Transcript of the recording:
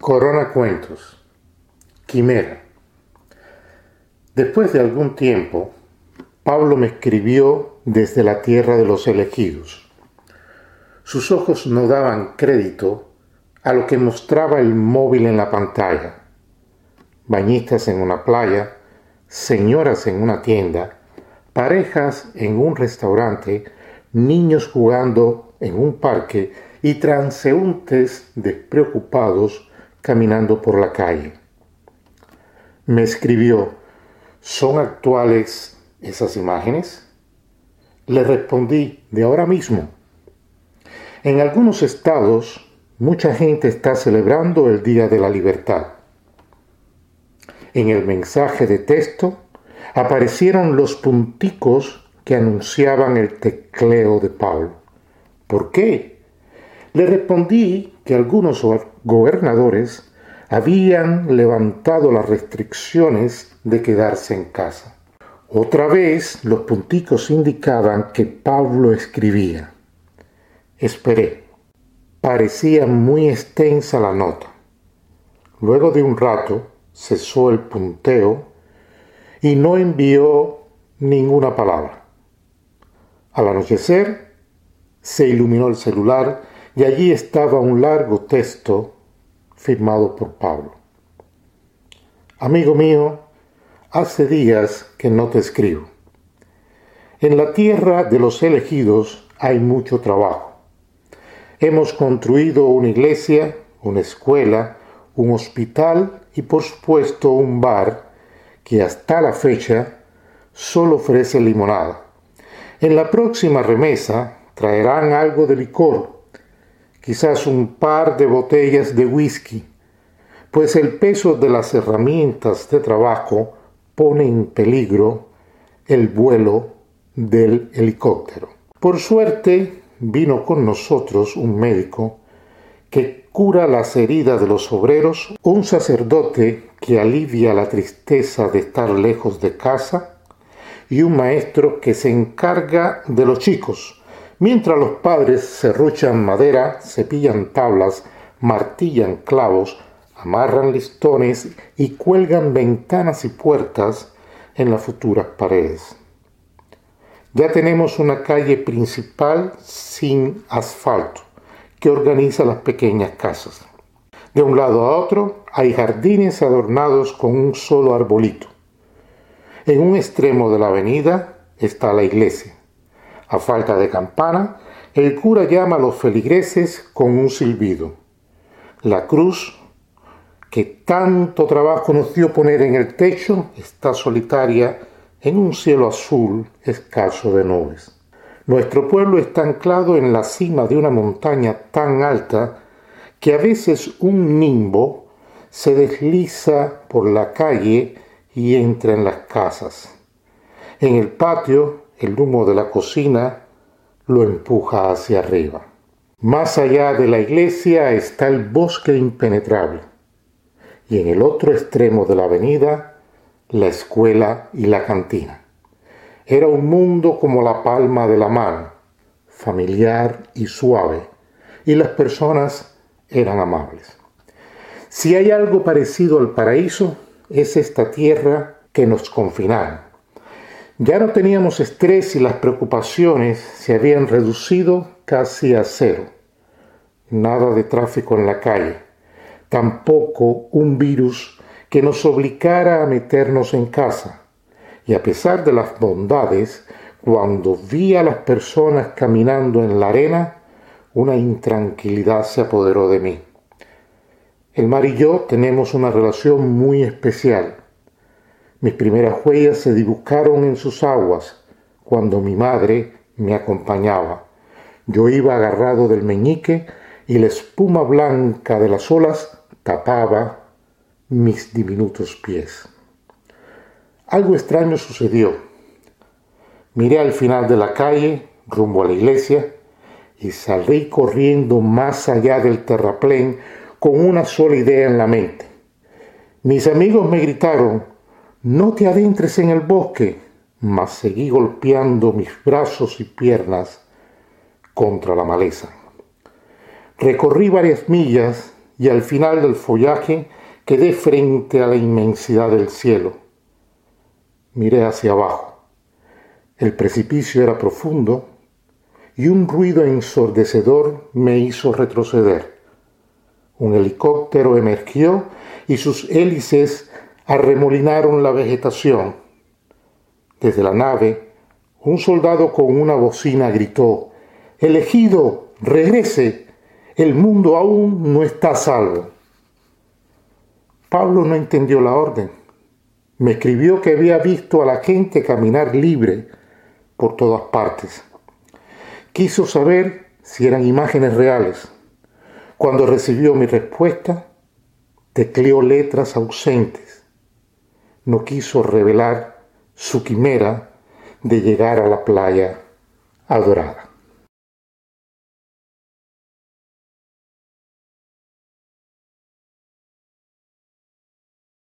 Corona Cuentos. Quimera. Después de algún tiempo, Pablo me escribió desde la tierra de los elegidos. Sus ojos no daban crédito a lo que mostraba el móvil en la pantalla. Bañistas en una playa, señoras en una tienda, parejas en un restaurante, niños jugando en un parque y transeúntes despreocupados caminando por la calle. Me escribió, ¿son actuales esas imágenes? Le respondí, de ahora mismo. En algunos estados, mucha gente está celebrando el Día de la Libertad. En el mensaje de texto aparecieron los punticos que anunciaban el tecleo de Pablo. ¿Por qué? Le respondí que algunos gobernadores habían levantado las restricciones de quedarse en casa. Otra vez los punticos indicaban que Pablo escribía. Esperé. Parecía muy extensa la nota. Luego de un rato cesó el punteo y no envió ninguna palabra. Al anochecer se iluminó el celular y allí estaba un largo texto firmado por Pablo. Amigo mío, hace días que no te escribo. En la tierra de los elegidos hay mucho trabajo. Hemos construido una iglesia, una escuela, un hospital y por supuesto un bar que hasta la fecha solo ofrece limonada. En la próxima remesa traerán algo de licor quizás un par de botellas de whisky, pues el peso de las herramientas de trabajo pone en peligro el vuelo del helicóptero. Por suerte vino con nosotros un médico que cura las heridas de los obreros, un sacerdote que alivia la tristeza de estar lejos de casa y un maestro que se encarga de los chicos, Mientras los padres serruchan madera, cepillan tablas, martillan clavos, amarran listones y cuelgan ventanas y puertas en las futuras paredes. Ya tenemos una calle principal sin asfalto que organiza las pequeñas casas. De un lado a otro hay jardines adornados con un solo arbolito. En un extremo de la avenida está la iglesia. A falta de campana, el cura llama a los feligreses con un silbido. La cruz, que tanto trabajo nos dio poner en el techo, está solitaria en un cielo azul escaso de nubes. Nuestro pueblo está anclado en la cima de una montaña tan alta que a veces un nimbo se desliza por la calle y entra en las casas. En el patio el humo de la cocina lo empuja hacia arriba. Más allá de la iglesia está el bosque impenetrable y en el otro extremo de la avenida la escuela y la cantina. Era un mundo como la palma de la mano, familiar y suave, y las personas eran amables. Si hay algo parecido al paraíso, es esta tierra que nos confinaron ya no teníamos estrés y las preocupaciones se habían reducido casi a cero. Nada de tráfico en la calle, tampoco un virus que nos obligara a meternos en casa. Y a pesar de las bondades, cuando vi a las personas caminando en la arena, una intranquilidad se apoderó de mí. El mar y yo tenemos una relación muy especial mis primeras huellas se dibujaron en sus aguas cuando mi madre me acompañaba. Yo iba agarrado del meñique y la espuma blanca de las olas tapaba mis diminutos pies. Algo extraño sucedió. Miré al final de la calle, rumbo a la iglesia, y salí corriendo más allá del terraplén con una sola idea en la mente. Mis amigos me gritaron, no te adentres en el bosque, mas seguí golpeando mis brazos y piernas contra la maleza. Recorrí varias millas y al final del follaje quedé frente a la inmensidad del cielo. Miré hacia abajo. El precipicio era profundo y un ruido ensordecedor me hizo retroceder. Un helicóptero emergió y sus hélices arremolinaron la vegetación. Desde la nave, un soldado con una bocina gritó, Elegido, regrese, el mundo aún no está salvo. Pablo no entendió la orden. Me escribió que había visto a la gente caminar libre por todas partes. Quiso saber si eran imágenes reales. Cuando recibió mi respuesta, tecleó letras ausentes. No quiso revelar su quimera de llegar a la playa adorada.